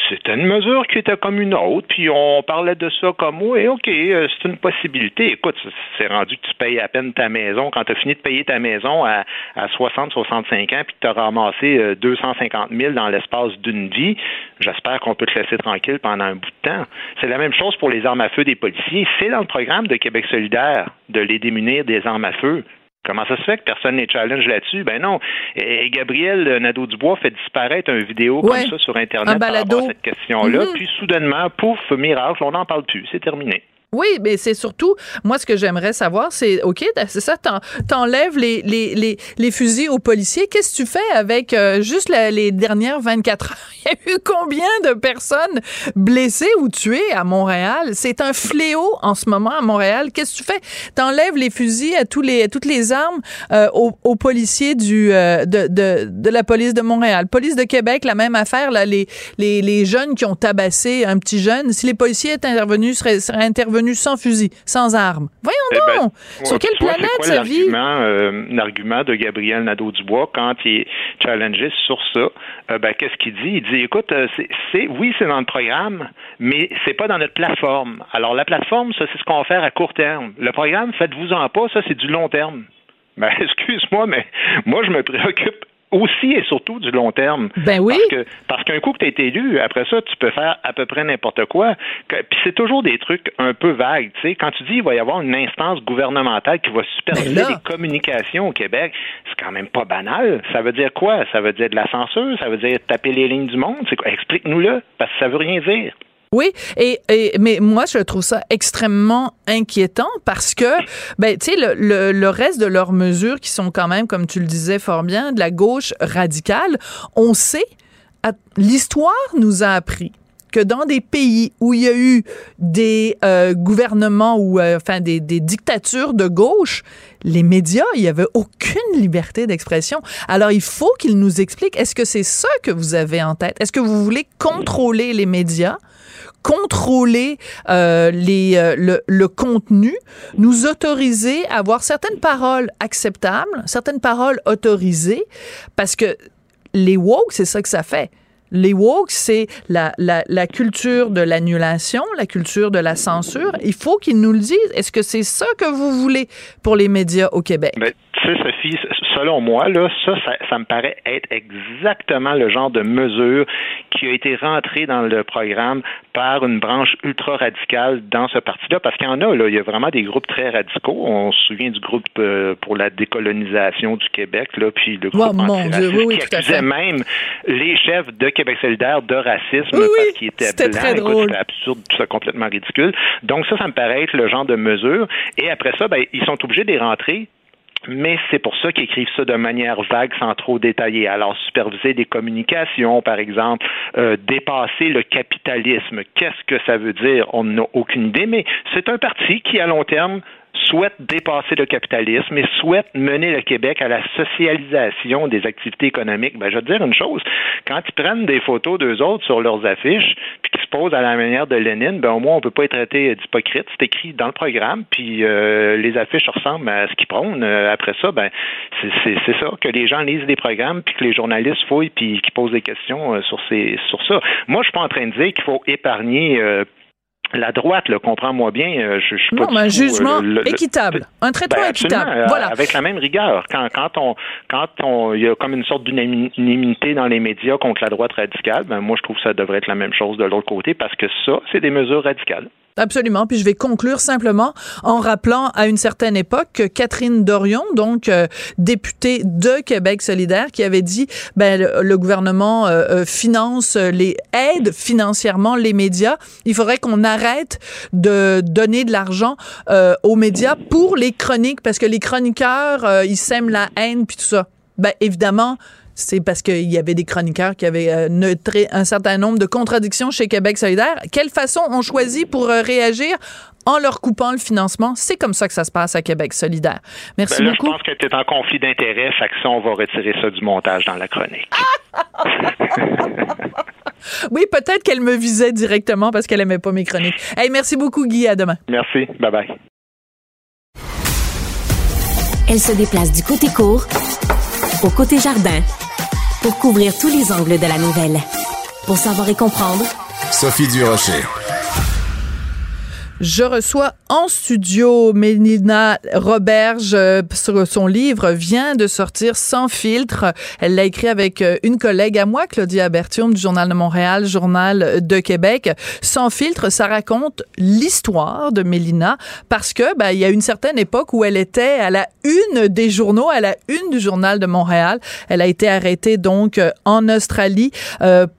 c'était une mesure qui était comme une autre, puis on parlait de ça comme oui, OK, euh, c'est une possibilité. Écoute, c'est rendu que tu payes à peine ta maison. Quand tu as fini de payer ta maison à, à 60, 65 ans, puis que tu as ramassé 250 euh, 000 dans l'espace d'une vie, j'espère qu'on peut te laisser tranquille pendant un bout de temps. C'est la même chose pour les armes à feu des policiers. C'est dans le programme de Québec solidaire de les démunir des armes à feu. Comment ça se fait que personne n'est challenge là-dessus? Ben non. Et Gabriel Nadeau-Dubois fait disparaître une vidéo comme ça sur Internet par rapport à cette question-là. Mm-hmm. Puis soudainement, pouf, miracle, on n'en parle plus. C'est terminé. Oui, mais c'est surtout, moi, ce que j'aimerais savoir, c'est, OK, c'est ça, t'enlèves les, les, les, les, fusils aux policiers. Qu'est-ce que tu fais avec euh, juste les dernières 24 heures? Il y a eu combien de personnes blessées ou tuées à Montréal? C'est un fléau en ce moment à Montréal. Qu'est-ce que tu fais? T'enlèves les fusils à tous les, toutes les armes euh, aux, aux, policiers du, euh, de, de, la police de Montréal. Police de Québec, la même affaire, là, les, les, jeunes qui ont tabassé un petit jeune. Si les policiers étaient intervenus, seraient intervenus sans fusil, sans armes. Voyons eh ben, donc! Sur quelle planète ça vit? Euh, l'argument de Gabriel Nadeau-Dubois quand il est challengé sur ça, euh, ben, qu'est-ce qu'il dit? Il dit, écoute, euh, c'est, oui, c'est dans le programme, mais c'est pas dans notre plateforme. Alors, la plateforme, ça, c'est ce qu'on va faire à court terme. Le programme, faites-vous-en pas, ça, c'est du long terme. Ben, excuse-moi, mais moi, je me préoccupe aussi et surtout du long terme. Ben oui. Parce que parce qu'un coup que tu as été élu, après ça, tu peux faire à peu près n'importe quoi. Puis c'est toujours des trucs un peu vagues. Tu sais, quand tu dis il va y avoir une instance gouvernementale qui va superviser ben les communications au Québec, c'est quand même pas banal. Ça veut dire quoi? Ça veut dire de la censure? Ça veut dire taper les lignes du monde? C'est quoi? Explique-nous-le, parce que ça veut rien dire. Oui, et, mais moi je trouve ça extrêmement inquiétant parce que ben tu sais le, reste de leurs mesures qui sont quand même comme tu le disais fort bien de la gauche radicale, on sait l'histoire nous a appris que dans des pays où il y a eu des euh, gouvernements ou euh, enfin des, des, dictatures de gauche, les médias, il y avait aucune liberté d'expression. Alors il faut qu'ils nous expliquent. Est-ce que c'est ça que vous avez en tête? Est-ce que vous voulez contrôler les médias? Contrôler euh, les, euh, le, contenu, nous autoriser à avoir certaines paroles acceptables, certaines paroles autorisées, parce que les woke, c'est ça que ça fait. Les woke, c'est la, la, la, culture de l'annulation, la culture de la censure. Il faut qu'ils nous le disent. Est-ce que c'est ça que vous voulez pour les médias au Québec? Ben, tu sais, Sophie, selon moi, là, ça, ça, me paraît être exactement le genre de mesure qui a été rentrée dans le programme par une branche ultra radicale dans ce parti-là, parce qu'il y en a, là, il y a vraiment des groupes très radicaux. On se souvient du groupe euh, pour la décolonisation du Québec, là, puis le groupe oh, qui accusait même les chefs de Québec solidaire de racisme parce qu'ils étaient blancs. C'était absurde, c'est complètement ridicule. Donc ça, ça me paraît être le genre de mesure. Et après ça, ben, ils sont obligés de les rentrer mais c'est pour ça qu'ils écrivent ça de manière vague sans trop détailler. Alors, superviser des communications, par exemple, euh, dépasser le capitalisme, qu'est-ce que ça veut dire? On n'a aucune idée, mais c'est un parti qui, à long terme, souhaite dépasser le capitalisme et souhaite mener le Québec à la socialisation des activités économiques. Ben, je veux te dire une chose, quand ils prennent des photos d'eux autres sur leurs affiches, puis qu'ils se posent à la manière de Lénine, ben au moins on peut pas être traité d'hypocrite. C'est écrit dans le programme, puis euh, les affiches ressemblent à ce qu'ils prônent. Euh, après ça, ben c'est ça, que les gens lisent des programmes, puis que les journalistes fouillent, puis qu'ils posent des questions euh, sur, ces, sur ça. Moi, je suis pas en train de dire qu'il faut épargner la droite, le comprends-moi bien, euh, je, je suis pas. Non, un jugement équitable, un traitement ben, équitable. Euh, voilà. Avec la même rigueur. Quand, quand on, quand on, il y a comme une sorte d'unanimité dans les médias contre la droite radicale, ben moi je trouve que ça devrait être la même chose de l'autre côté parce que ça, c'est des mesures radicales. Absolument. Puis je vais conclure simplement en rappelant à une certaine époque que Catherine Dorion, donc euh, députée de Québec solidaire, qui avait dit ben le, gouvernement euh, euh, finance les aide financièrement les médias. Il faudrait qu'on arrête de donner de l'argent aux médias pour les chroniques parce que les chroniqueurs ils sèment la haine puis tout ça. Ben évidemment c'est parce qu'il y avait des chroniqueurs qui avaient euh, neutré un certain nombre de contradictions chez Québec solidaire. Quelle façon on choisit pour euh, réagir? En leur coupant le financement. C'est comme ça que ça se passe à Québec solidaire. Merci ben beaucoup. Je pense que tu es en conflit d'intérêt, fait que ça, on va retirer ça du montage dans la chronique. oui, peut-être qu'elle me visait directement parce qu'elle aimait pas mes chroniques. Hey, merci beaucoup, Guy. À demain. Merci. Bye bye. Elle se déplace du côté court au côté jardin pour couvrir tous les angles de la nouvelle. Pour savoir et comprendre, Sophie Durocher. Je reçois en studio Mélina Roberge euh, sur son livre vient de sortir sans filtre. Elle l'a écrit avec euh, une collègue à moi, Claudia Bertium du Journal de Montréal, Journal de Québec. Sans filtre, ça raconte l'histoire de Mélina parce que ben, il y a une certaine époque où elle était à la une des journaux, à la une du Journal de Montréal. Elle a été arrêtée donc euh, en Australie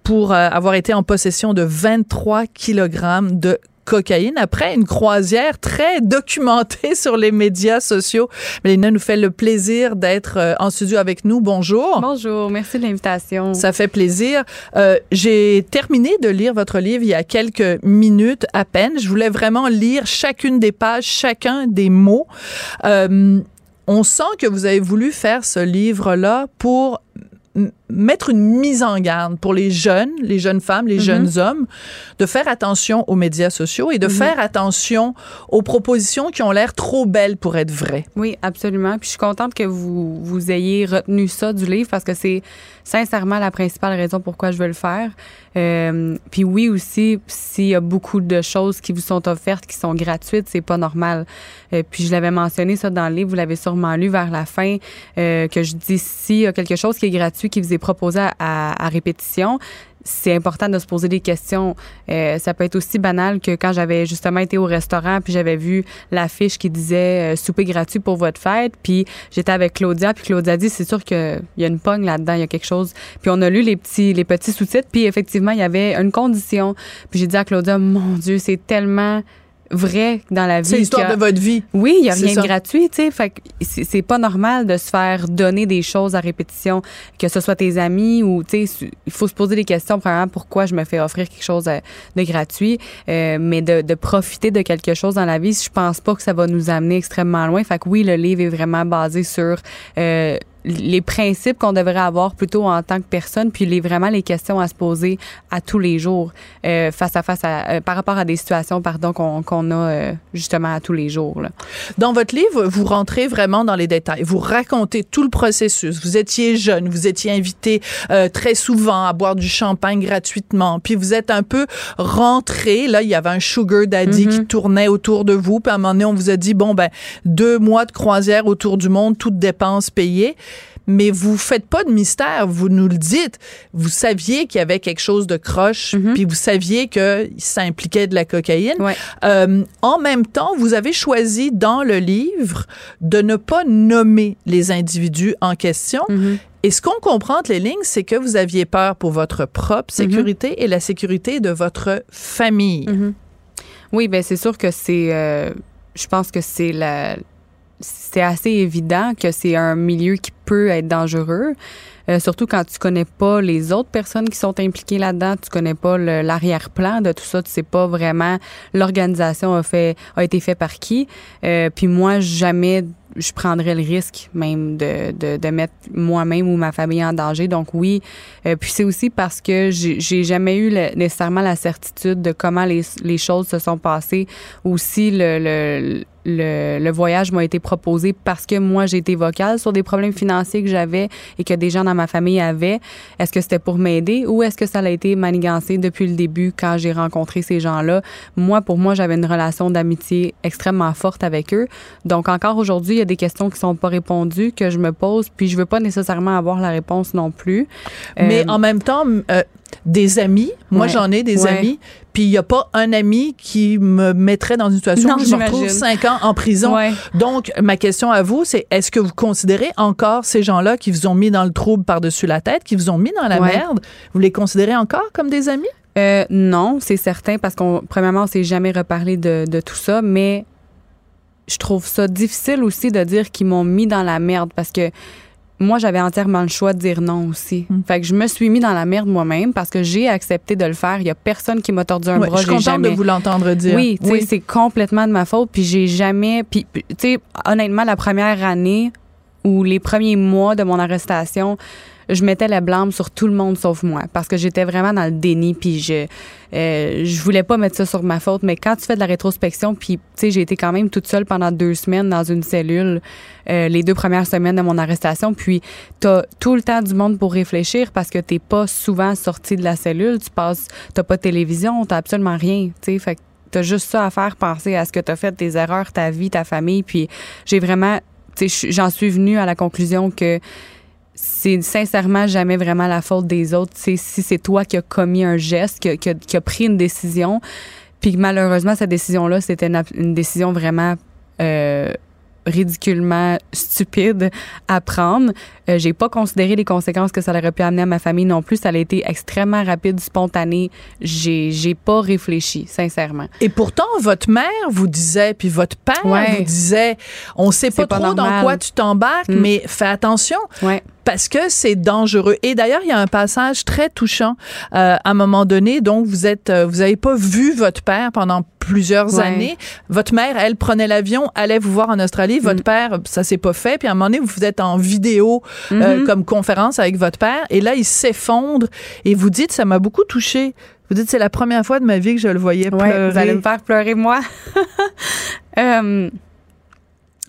pour avoir été en possession de 23 kilogrammes de cocaïne après une croisière très documentée sur les médias sociaux. Mélina nous fait le plaisir d'être euh, en studio avec nous. Bonjour. Bonjour, merci de l'invitation. Ça fait plaisir. Euh, J'ai terminé de lire votre livre il y a quelques minutes à peine. Je voulais vraiment lire chacune des pages, chacun des mots. Euh, on sent que vous avez voulu faire ce livre-là pour mettre une mise en garde pour les jeunes, les jeunes femmes, les jeunes mhm. hommes, de faire attention aux médias sociaux et de mhm. faire attention aux propositions qui ont l'air trop belles pour être vraies. Oui, absolument. Puis je suis contente que vous, vous ayez retenu ça du livre parce que c'est sincèrement la principale raison pourquoi je veux le faire. Euh, puis oui aussi, s'il y a beaucoup de choses qui vous sont offertes qui sont gratuites, c'est pas normal. Euh, puis je l'avais mentionné ça dans le livre, vous l'avez sûrement lu vers la fin, euh, que je dis s'il y a quelque chose qui est gratuit qui vous est proposé à, à répétition, c'est important de se poser des questions. Euh, ça peut être aussi banal que quand j'avais justement été au restaurant puis j'avais vu l'affiche qui disait euh, souper gratuit pour votre fête puis j'étais avec Claudia puis Claudia dit c'est sûr qu'il y a une pogne là-dedans, il y a quelque chose. Puis on a lu les petits les petits sous-titres puis effectivement il y avait une condition. Puis j'ai dit à Claudia mon dieu, c'est tellement vrai dans la vie. C'est l'histoire de votre vie. Oui, il y a rien de gratuit, tu sais. Fait c'est pas normal de se faire donner des choses à répétition, que ce soit tes amis ou, tu sais, il faut se poser des questions, premièrement, pourquoi je me fais offrir quelque chose de, gratuit, euh, mais de, de, profiter de quelque chose dans la vie, je pense pas que ça va nous amener extrêmement loin. Fait que oui, le livre est vraiment basé sur euh, les principes qu'on devrait avoir plutôt en tant que personne, puis les, vraiment les questions à se poser à tous les jours euh, face à face à, euh, par rapport à des situations pardon qu'on a euh, justement à tous les jours. Là. Dans votre livre, vous rentrez vraiment dans les détails. Vous racontez tout le processus. Vous étiez jeune, vous étiez invité très souvent à boire du champagne gratuitement, puis vous êtes un peu rentré. Là, il y avait un sugar daddy qui mm-hmm. tournait autour de vous. Puis à un moment donné, on vous a dit bon ben deux mois de croisière autour du monde, toutes dépenses payées mais vous faites pas de mystère, vous nous le dites. Vous saviez qu'il y avait quelque chose de croche, mhm. puis vous saviez que ça impliquait de la cocaïne. Euh, en même temps, vous avez choisi dans le livre de ne pas nommer les individus en question. Mhm. Et ce qu'on comprend entre les lignes, c'est que vous aviez peur pour votre propre mhm. sécurité et la sécurité de votre famille. Oui, ben c'est sûr que c'est. Euh, je pense que c'est la c'est assez évident que c'est un milieu qui peut être dangereux. Euh, surtout quand tu connais pas les autres personnes qui sont impliquées là-dedans, tu connais pas l'arrière-plan de tout ça, tu sais pas vraiment l'organisation a fait a été fait par qui. Euh, puis moi jamais je prendrais le risque même de, de, mettre moi-même ou ma famille en danger. Donc oui, euh, puis c'est aussi parce que j'ai jamais eu nécessairement la certitude de comment les, les choses se sont passées. Aussi le, le le, le, voyage m'a été proposé parce que moi j'ai été vocale sur des problèmes financiers que j'avais et que des gens dans ma famille avaient. Est-ce que c'était pour m'aider ou est-ce que ça a été manigancé depuis le début quand j'ai rencontré ces gens-là? Moi pour moi j'avais une relation d'amitié extrêmement forte avec eux. Donc encore aujourd'hui il y a a des questions qui sont pas répondues que je me pose, puis je veux pas nécessairement avoir la réponse non plus. Mais Euh, en même temps, euh, des amis, moi Ouais. j'en ai des Ouais. amis, puis il n'y a pas un ami qui me mettrait dans une situation Non, où je me retrouve cinq ans en prison. Ouais. Donc, ma question à vous, c'est est-ce que vous considérez encore ces gens-là qui vous ont mis dans le trouble par-dessus la tête, qui vous ont mis dans la merde, vous les considérez encore comme des amis? Euh, non, c'est certain, parce qu'on, premièrement, on s'est jamais reparlé de, de tout ça, mais je trouve ça difficile aussi de dire qu'ils m'ont mis dans la merde parce que moi, j'avais entièrement le choix de dire non aussi. Hmm. Fait que je me suis mis dans la merde moi-même parce que j'ai accepté de le faire. Il y a personne qui m'a tordu un Ouais, bras. je suis contente jamais... de vous l'entendre dire. Oui, sais, c'est complètement de ma faute. Puis j'ai jamais. Puis, tu sais, honnêtement, la première année ou les premiers mois de mon arrestation, je mettais la blâme sur tout le monde sauf moi parce que j'étais vraiment dans le déni puis je euh, je voulais pas mettre ça sur ma faute. Mais quand tu fais de la rétrospection puis tu sais j'ai été quand même toute seule pendant deux semaines dans une cellule euh, les deux premières semaines de mon arrestation puis t'as tout le temps du monde pour réfléchir parce que t'es pas souvent sorti de la cellule. Tu passes t'as pas de télévision t'as absolument rien tu sais. Fait que t'as juste ça à faire penser à ce que t'as fait tes erreurs ta vie ta famille. Puis j'ai vraiment j'en suis venue à la conclusion que c'est sincèrement jamais vraiment la faute des autres. C'est si c'est toi qui as commis un geste, qui a, qui a- qui a pris une décision, puis malheureusement cette décision-là, c'était une, une décision vraiment euh, ridiculement stupide à prendre. Euh, j'ai pas considéré les conséquences que ça aurait pu amener à ma famille non plus. Ça a été extrêmement rapide, spontané. J'ai j'ai pas réfléchi, sincèrement. Et pourtant, votre mère vous disait, puis votre père Ouais. vous disait, on sait pas, trop dans quoi tu t'embarques, Mm. mais fais attention. Ouais. Parce que c'est dangereux. Et d'ailleurs, il y a un passage très touchant euh, à un moment donné. Donc, vous êtes, euh, vous avez pas vu votre père pendant plusieurs Ouais. années. Votre mère, elle prenait l'avion, allait vous voir en Australie. Votre Mm. père, ça s'est pas fait. Puis à un moment donné, vous êtes en vidéo euh, Mhm. comme conférence avec votre père. Et là, il s'effondre. Et vous dites, ça m'a beaucoup touché. Vous dites, c'est la première fois de ma vie que je le voyais Ouais, pleurer. vous allez me faire pleurer, moi. euh,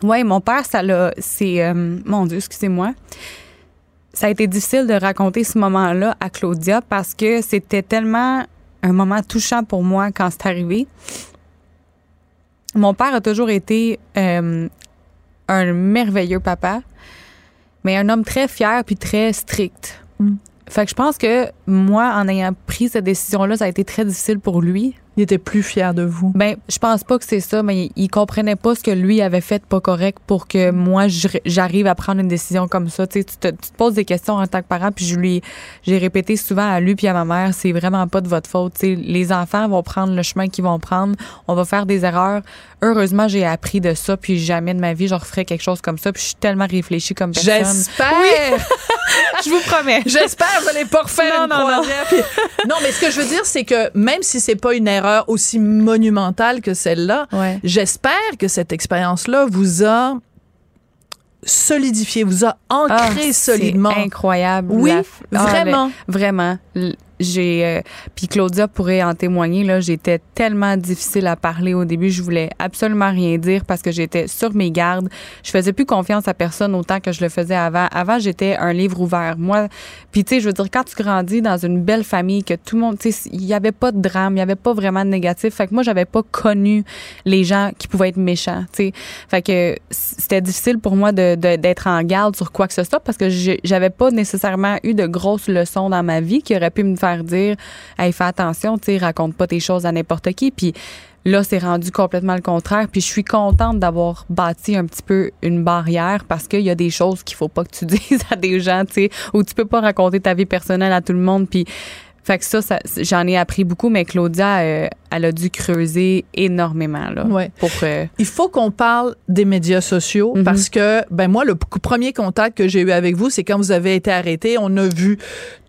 ouais, mon père, ça l'a. C'est. euh, mon Dieu, excusez-moi. Ça a été difficile de raconter ce moment-là à Claudia parce que c'était tellement un moment touchant pour moi quand c'est arrivé. Mon père a toujours été euh, un merveilleux papa, mais un homme très fier puis très strict. Mm. Fait que je pense que moi, en ayant pris cette décision-là, ça a été très difficile pour lui. Il était plus fier de vous. Ben, je pense pas que c'est ça, mais il, comprenait pas ce que lui avait fait pas correct pour que moi j'arrive à prendre une décision comme ça. Tu sais, tu te, tu te poses des questions en tant que parent, puis je lui j'ai répété souvent à lui puis à ma mère, c'est vraiment pas de votre faute. Tu sais, les enfants vont prendre le chemin qu'ils vont prendre, on va faire des erreurs. Heureusement, j'ai appris de ça, puis jamais de ma vie je referai quelque chose comme ça. Puis je suis tellement réfléchie comme personne. J'espère. je vous promets. J'espère que vous n'allez pas refaire Non, une non, non. non, mais ce que je veux dire, c'est que même si c'est pas une erreur aussi monumentale que celle-là, Ouais. j'espère que cette expérience-là vous a solidifié, vous a ancré Ah, solidement. incroyable. Oui, La- ah, vraiment. le- vraiment. J'ai euh, puis Claudia pourrait en témoigner là, j'étais tellement difficile à parler au début, je voulais absolument rien dire parce que j'étais sur mes gardes. Je faisais plus confiance à personne autant que je le faisais avant. Avant, j'étais un livre ouvert. Moi, puis tu sais, je veux dire quand tu grandis dans une belle famille que tout le monde, tu sais, il y avait pas de drame, il y avait pas vraiment de négatif. Fait que moi, j'avais pas connu les gens qui pouvaient être méchants, tu sais. Fait que c'était difficile pour moi de d'être en garde sur quoi que ce soit parce que j'avais pas nécessairement eu de grosses leçons dans ma vie qui auraient pu me faire dire hey fais attention tu raconte pas tes choses à n'importe qui puis là c'est rendu complètement le contraire puis je suis contente d'avoir bâti un petit peu une barrière parce qu'il y a des choses qu'il faut pas que tu dises à des gens tu sais ou tu peux pas raconter ta vie personnelle à tout le monde puis fait que ça, ça j'en ai appris beaucoup mais Claudia euh, elle a dû creuser énormément là Ouais. pour euh, Il faut qu'on parle des médias sociaux Mhm. parce que, ben moi, le premier contact que j'ai eu avec vous, c'est quand vous avez été arrêté. On a vu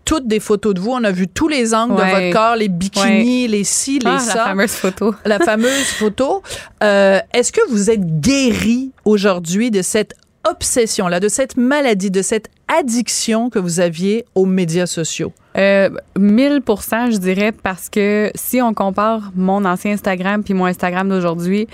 toutes des photos de vous, on a vu tous les angles de votre corps, les bikinis, les ci, les ah, ça. la fameuse photo la fameuse photo. Euh, Est-ce que vous êtes guéri aujourd'hui de cette obsession-là, de cette maladie, de cette addiction que vous aviez aux médias sociaux? Euh, 1000% je dirais, parce que si on compare mon ancien Instagram puis mon Instagram d'aujourd'hui,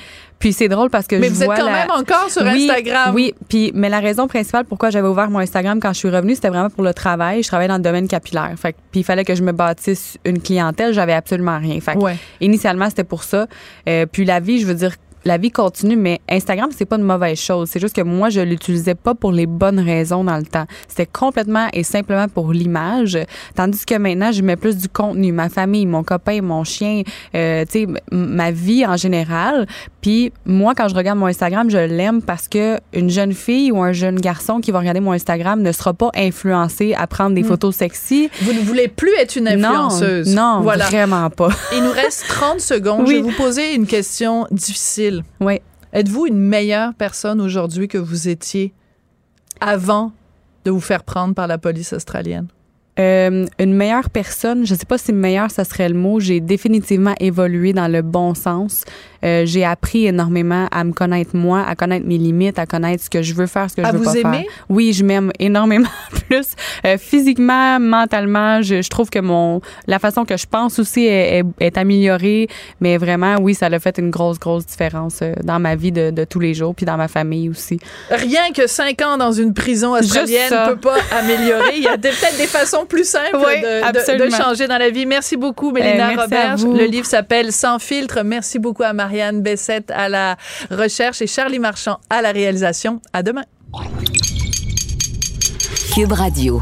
puis c'est drôle parce que Mais je vous êtes quand la- même encore sur Oui, Instagram. Oui, puis mais la raison principale pourquoi j'avais ouvert mon Instagram quand je suis revenue, c'était vraiment pour le travail. Je travaillais dans le domaine capillaire. Fait puis il fallait que je me bâtisse une clientèle, j'avais absolument rien. Fait que Ouais. initialement, c'était pour ça. Euh, puis la vie, je veux dire, la vie continue, mais Instagram, c'est pas une mauvaise chose. C'est juste que moi, je l'utilisais pas pour les bonnes raisons dans le temps. C'était complètement et simplement pour l'image. Tandis que maintenant, je mets plus du contenu, ma famille, mon copain, mon chien, euh, tu sais, ma vie en général. Puis moi, quand je regarde mon Instagram, je l'aime parce que une jeune fille ou un jeune garçon qui va regarder mon Instagram ne sera pas influencé à prendre des hmm. photos sexy. Vous ne voulez plus être une influenceuse. Non, voilà. vraiment pas. Il nous reste 30 secondes. Je vais vous poser une question difficile. Oui. Êtes-vous une meilleure personne aujourd'hui que vous étiez avant de vous faire prendre par la police australienne? Euh, une meilleure personne, je sais pas si meilleure ça serait le mot. J'ai définitivement évolué dans le bon sens. Euh, j'ai appris énormément à me connaître moi, à connaître mes limites, à connaître ce que je veux faire, ce que je veux pas faire. Oui, je m'aime énormément plus euh, physiquement, mentalement. Je, je, trouve que mon la façon que je pense aussi est, est, améliorée, mais vraiment oui, ça a fait une grosse grosse différence euh, dans ma vie de, de, tous les jours, puis dans ma famille aussi. Rien que cinq ans dans une prison australienne ne peut pas améliorer. Il y a peut-être des façons plus simples de, de, changer dans la vie. Merci beaucoup, Mélina eh, Roberge. Le livre s'appelle Sans filtre. Merci beaucoup à Marie Marianne Bessette à la recherche et Charlie Marchand à la réalisation. À demain. Cube Radio.